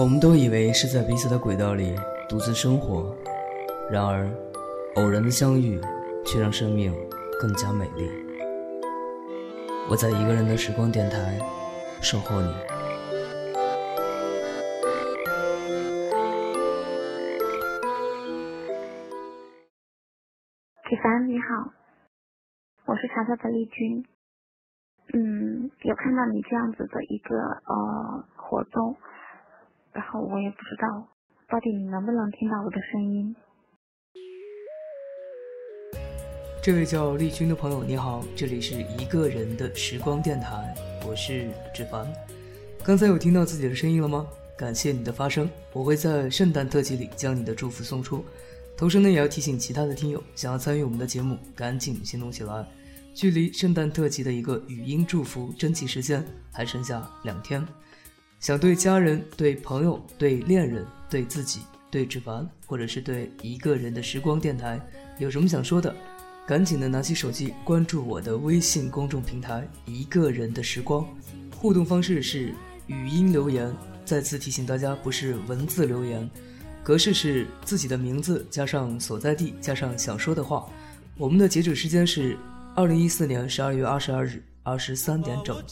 我们都以为是在彼此的轨道里独自生活，然而，偶然的相遇却让生命更加美丽。我在一个人的时光电台守候你。启凡你好，我是查查的丽君。嗯，有看到你这样子的一个呃活动。然后我也不知道，到底你能不能听到我的声音。这位叫丽君的朋友，你好，这里是一个人的时光电台，我是志凡。刚才有听到自己的声音了吗？感谢你的发声，我会在圣诞特辑里将你的祝福送出。同时呢，也要提醒其他的听友，想要参与我们的节目，赶紧行动起来。距离圣诞特辑的一个语音祝福征集时间还剩下两天。想对家人、对朋友、对恋人、对自己、对纸凡，或者是对一个人的时光电台，有什么想说的，赶紧的拿起手机关注我的微信公众平台“一个人的时光”。互动方式是语音留言，再次提醒大家不是文字留言，格式是自己的名字加上所在地加上想说的话。我们的截止时间是二零一四年十二月二十二日二十三点整。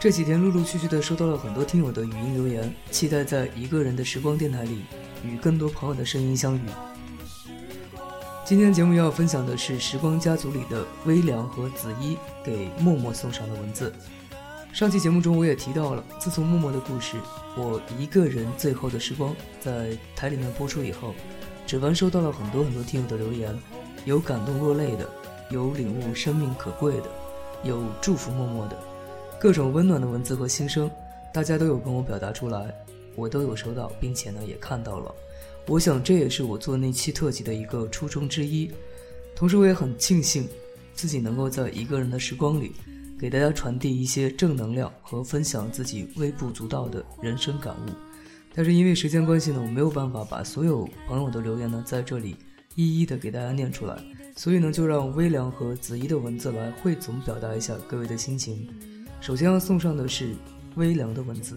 这几天陆陆续续的收到了很多听友的语音留言，期待在一个人的时光电台里与更多朋友的声音相遇。今天节目要分享的是时光家族里的微凉和子一给默默送上的文字。上期节目中我也提到了，自从默默的故事《我一个人最后的时光》在台里面播出以后，指纹收到了很多很多听友的留言，有感动落泪的，有领悟生命可贵的，有祝福默默的。各种温暖的文字和心声，大家都有跟我表达出来，我都有收到，并且呢也看到了。我想这也是我做那期特辑的一个初衷之一。同时，我也很庆幸自己能够在一个人的时光里，给大家传递一些正能量和分享自己微不足道的人生感悟。但是因为时间关系呢，我没有办法把所有朋友的留言呢在这里一一的给大家念出来，所以呢就让微凉和子怡的文字来汇总表达一下各位的心情。首先要送上的是微凉的文字。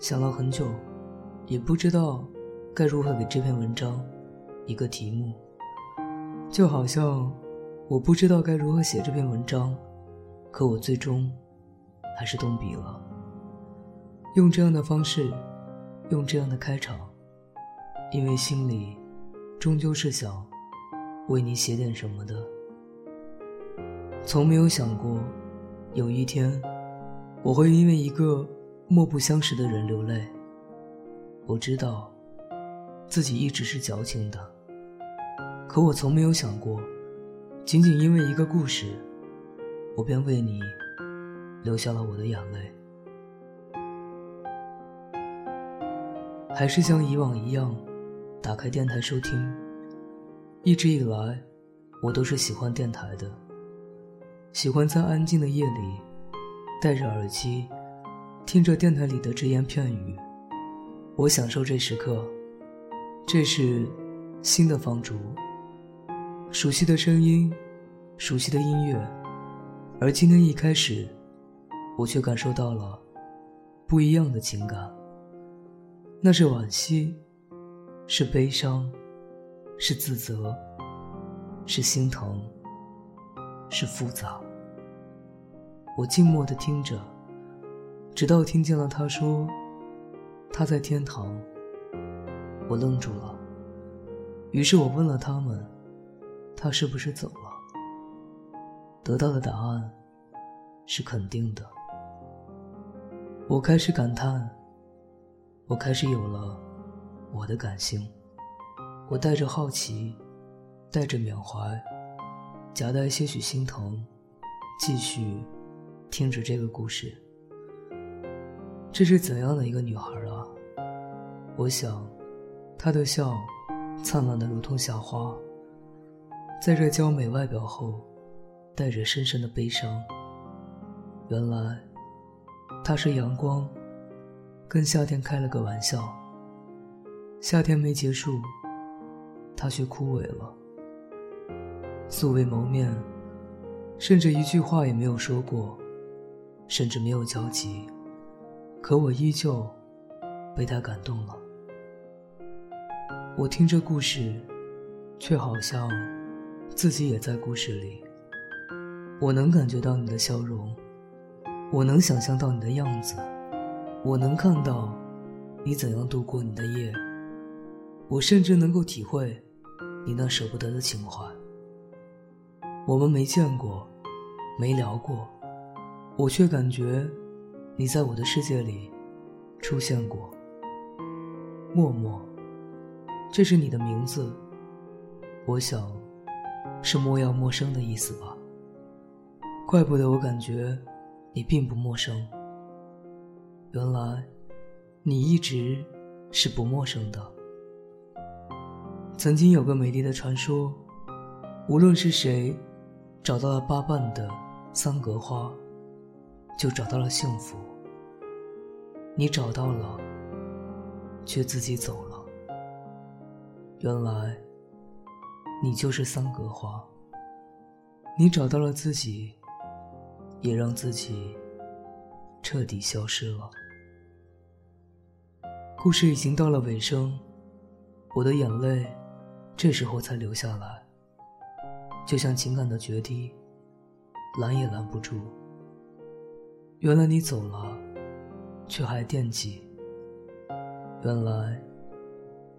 想了很久，也不知道该如何给这篇文章一个题目，就好像。我不知道该如何写这篇文章，可我最终还是动笔了。用这样的方式，用这样的开场，因为心里终究是想为你写点什么的。从没有想过有一天我会因为一个莫不相识的人流泪。我知道自己一直是矫情的，可我从没有想过。仅仅因为一个故事，我便为你流下了我的眼泪。还是像以往一样，打开电台收听。一直以来，我都是喜欢电台的，喜欢在安静的夜里，戴着耳机，听着电台里的只言片语。我享受这时刻，这是新的放逐。熟悉的声音，熟悉的音乐，而今天一开始，我却感受到了不一样的情感。那是惋惜，是悲伤，是自责，是心疼，是复杂。我静默的听着，直到听见了他说他在天堂。我愣住了，于是我问了他们。他是不是走了？得到的答案是肯定的。我开始感叹，我开始有了我的感性。我带着好奇，带着缅怀，夹带些许心疼，继续听着这个故事。这是怎样的一个女孩啊？我想，她的笑灿烂的如同夏花。在这娇美外表后，带着深深的悲伤。原来，他是阳光，跟夏天开了个玩笑。夏天没结束，他却枯萎了。素未谋面，甚至一句话也没有说过，甚至没有交集，可我依旧被他感动了。我听这故事，却好像自己也在故事里。我能感觉到你的笑容，我能想象到你的样子，我能看到你怎样度过你的夜，我甚至能够体会你那舍不得的情怀。我们没见过，没聊过，我却感觉你在我的世界里出现过。默默，这是你的名字，我想是莫要陌生的意思吧。怪不得我感觉你并不陌生，原来你一直是不陌生的。曾经有个美丽的传说，无论是谁。找到了八瓣的桑格花，就找到了幸福。你找到了，却自己走了。原来，你就是桑格花。你找到了自己，也让自己彻底消失了。故事已经到了尾声，我的眼泪这时候才流下来。就像情感的决堤，拦也拦不住。原来你走了，却还惦记。原来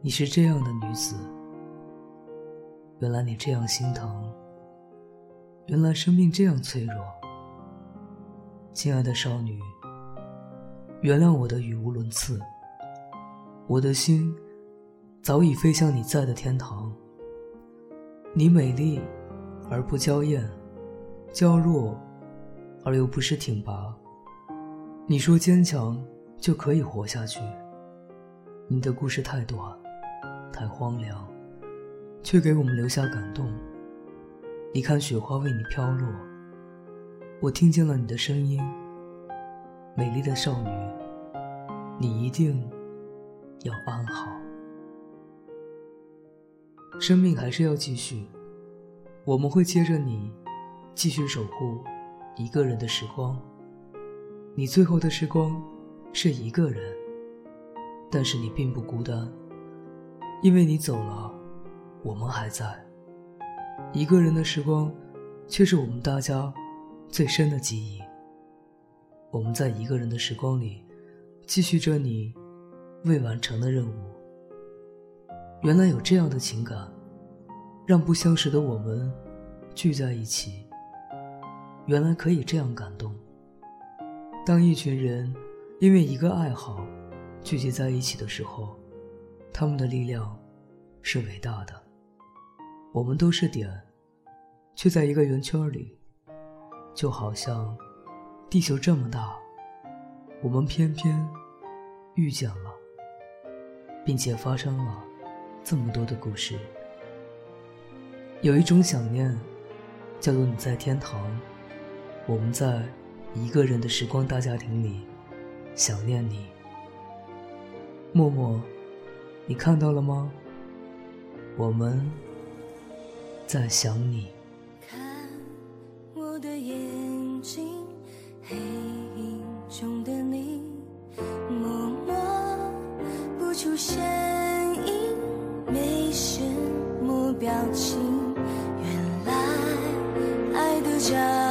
你是这样的女子。原来你这样心疼。原来生命这样脆弱。亲爱的少女，原谅我的语无伦次。我的心早已飞向你在的天堂。你美丽。而不娇艳，娇弱，而又不失挺拔。你说坚强就可以活下去。你的故事太短，太荒凉，却给我们留下感动。你看雪花为你飘落，我听见了你的声音。美丽的少女，你一定要安好。生命还是要继续。我们会接着你，继续守护一个人的时光。你最后的时光是一个人，但是你并不孤单，因为你走了，我们还在。一个人的时光，却是我们大家最深的记忆。我们在一个人的时光里，继续着你未完成的任务。原来有这样的情感。让不相识的我们聚在一起，原来可以这样感动。当一群人因为一个爱好聚集在一起的时候，他们的力量是伟大的。我们都是点，却在一个圆圈里，就好像地球这么大，我们偏偏遇见了，并且发生了这么多的故事。有一种想念，叫做你在天堂，我们在一个人的时光大家庭里想念你。默默，你看到了吗？我们在想你。看我的眼睛，黑影中的你，默默不出声音，没什么表情。掌心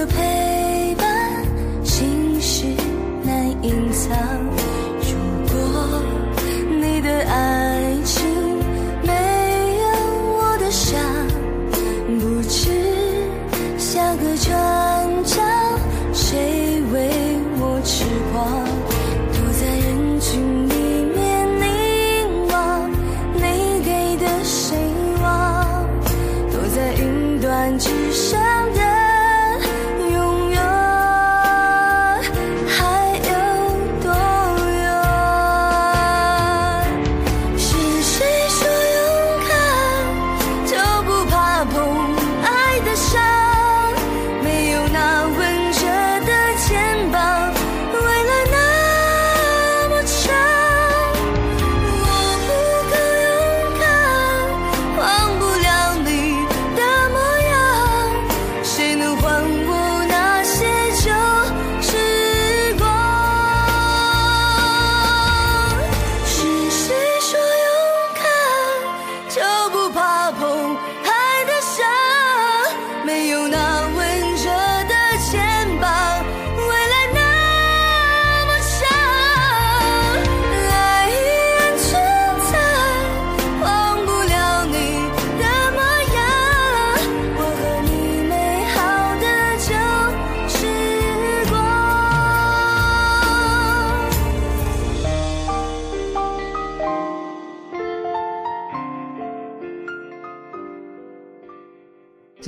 苦涩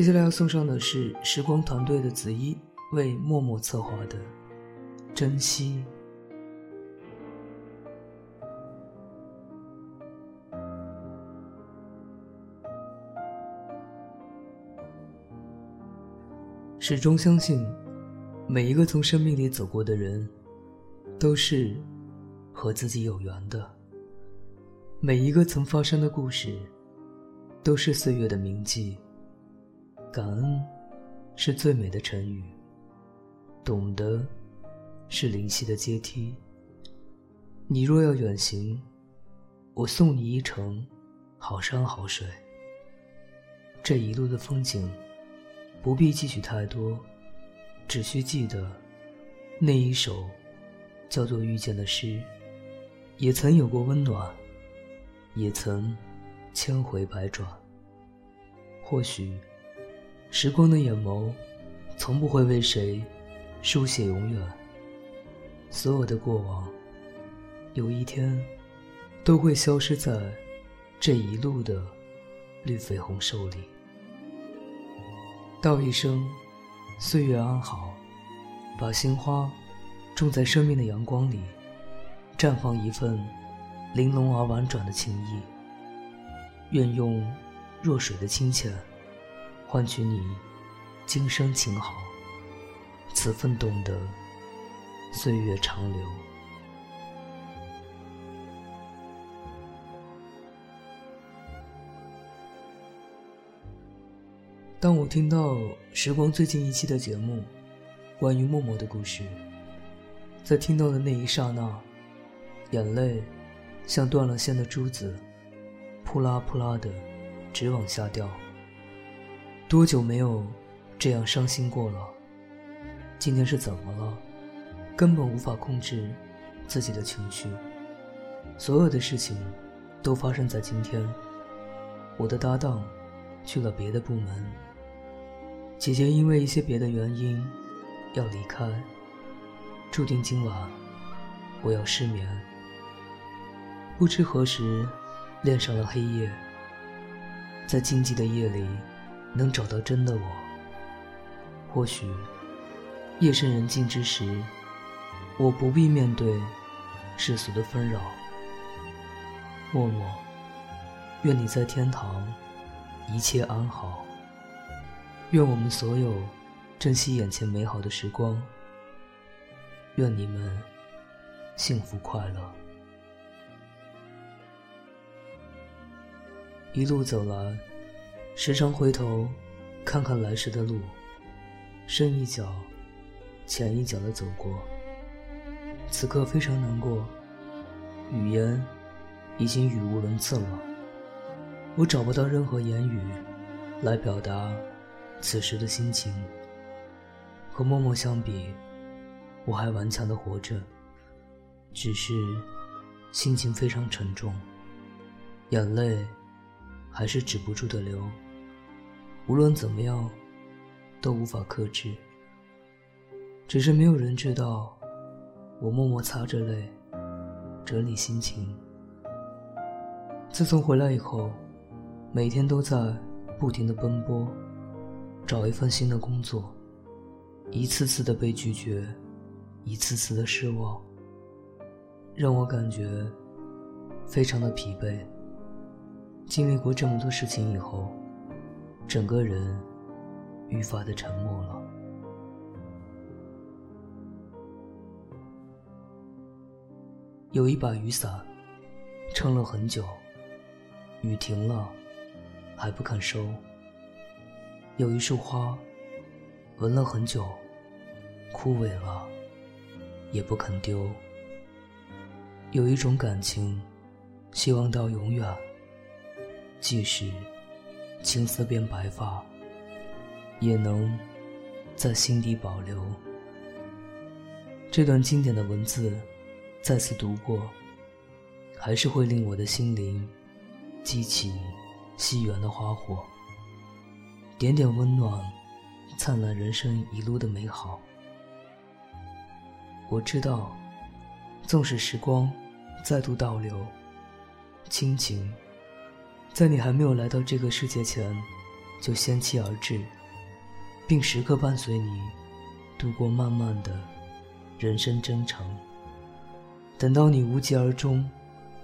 接下来要送上的是时光团队的子一为默默策划的《珍惜》。始终相信，每一个从生命里走过的人，都是和自己有缘的。每一个曾发生的故事，都是岁月的铭记。感恩是最美的成语，懂得是灵犀的阶梯。你若要远行，我送你一程好山好水。这一路的风景，不必记取太多，只需记得那一首叫做遇见的诗，也曾有过温暖，也曾千回百转。或许。时光的眼眸，从不会为谁书写永远。所有的过往，有一天都会消失在这一路的绿肥红瘦里。道一声岁月安好，把心花种在生命的阳光里，绽放一份玲珑而婉转的情意。愿用若水的清浅。换取你今生情好，此份懂得，岁月长流。当我听到时光最近一期的节目，关于默默的故事，在听到的那一刹那，眼泪像断了线的珠子，扑啦扑啦的直往下掉。多久没有这样伤心过了？今天是怎么了？根本无法控制自己的情绪。所有的事情都发生在今天。我的搭档去了别的部门，姐姐因为一些别的原因要离开，注定今晚我要失眠。不知何时恋上了黑夜，在静寂的夜里。能找到真的我。或许，夜深人静之时，我不必面对世俗的纷扰。默默，愿你在天堂一切安好。愿我们所有珍惜眼前美好的时光。愿你们幸福快乐。一路走来。时常回头，看看来时的路，深一脚，浅一脚的走过。此刻非常难过，语言已经语无伦次了。我找不到任何言语，来表达此时的心情。和默默相比，我还顽强的活着，只是心情非常沉重，眼泪还是止不住的流。无论怎么样，都无法克制。只是没有人知道，我默默擦着泪，整理心情。自从回来以后，每天都在不停的奔波，找一份新的工作，一次次的被拒绝，一次次的失望，让我感觉非常的疲惫。经历过这么多事情以后，整个人愈发的沉默了。有一把雨伞，撑了很久，雨停了，还不肯收。有一束花，闻了很久，枯萎了，也不肯丢。有一种感情，希望到永远，即使青丝变白发，也能在心底保留。这段经典的文字。再次读过，还是会令我的心灵激起西园的花火，点点温暖，灿烂人生一路的美好。我知道，纵使时光再度倒流，亲情在你还没有来到这个世界前就先期而至，并时刻伴随你度过漫漫的人生征程。等到你无疾而终，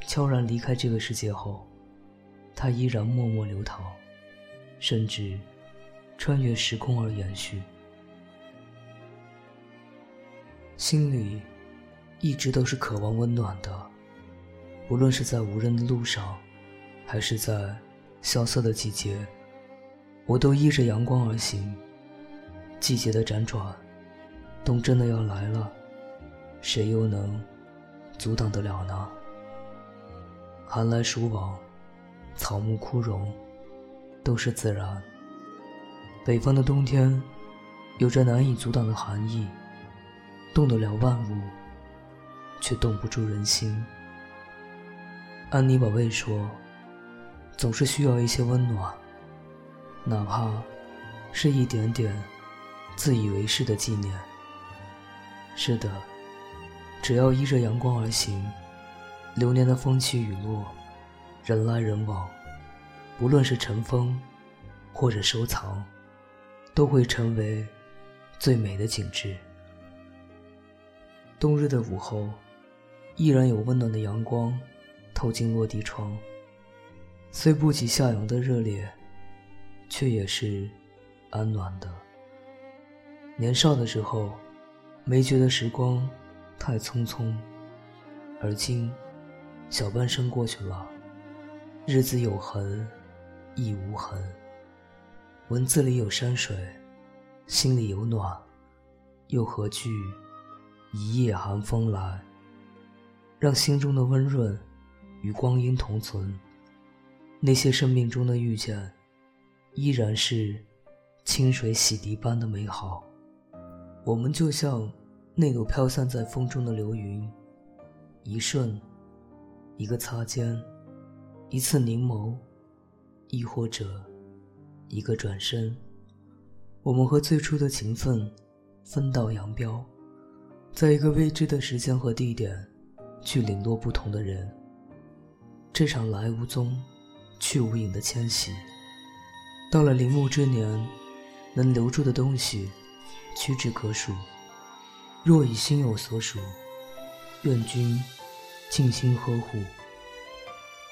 悄然离开这个世界后，它依然默默流淌，甚至穿越时空而延续。心里一直都是渴望温暖的，无论是在无人的路上，还是在萧瑟的季节，我都依着阳光而行。季节的辗转，冬真的要来了，谁又能？阻挡得了呢？寒来暑往，草木枯荣，都是自然。北方的冬天，有着难以阻挡的寒意，冻得了万物，却冻不住人心。安妮宝贝说：“总是需要一些温暖，哪怕是一点点自以为是的纪念。”是的。只要依着阳光而行，流年的风起雨落，人来人往，不论是尘封，或者收藏，都会成为最美的景致。冬日的午后，依然有温暖的阳光透进落地窗，虽不及夏阳的热烈，却也是安暖的。年少的时候，没觉得时光。太匆匆，而今小半生过去了，日子有痕亦无痕。文字里有山水，心里有暖，又何惧一夜寒风来？让心中的温润与光阴同存。那些生命中的遇见，依然是清水洗涤般的美好。我们就像。那朵飘散在风中的流云，一瞬，一个擦肩，一次凝眸，亦或者一个转身，我们和最初的情分分道扬镳，在一个未知的时间和地点，去领略不同的人。这场来无踪，去无影的迁徙，到了临暮之年，能留住的东西，屈指可数。若已心有所属，愿君静心呵护。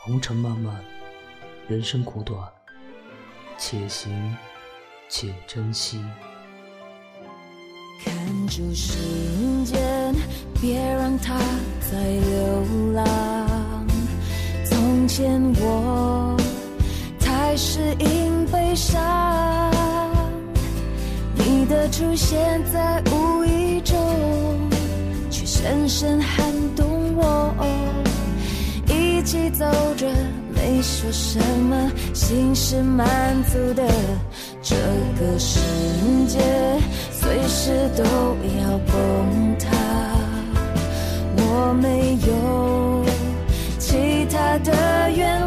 红尘漫漫，人生苦短，且行且珍惜。看住时间，别让它再流浪。从前我是因悲伤你的出现在无意中却深深撼动我一起走着没说什么心是满足的这个世界随时都要崩塌。我没有其他的愿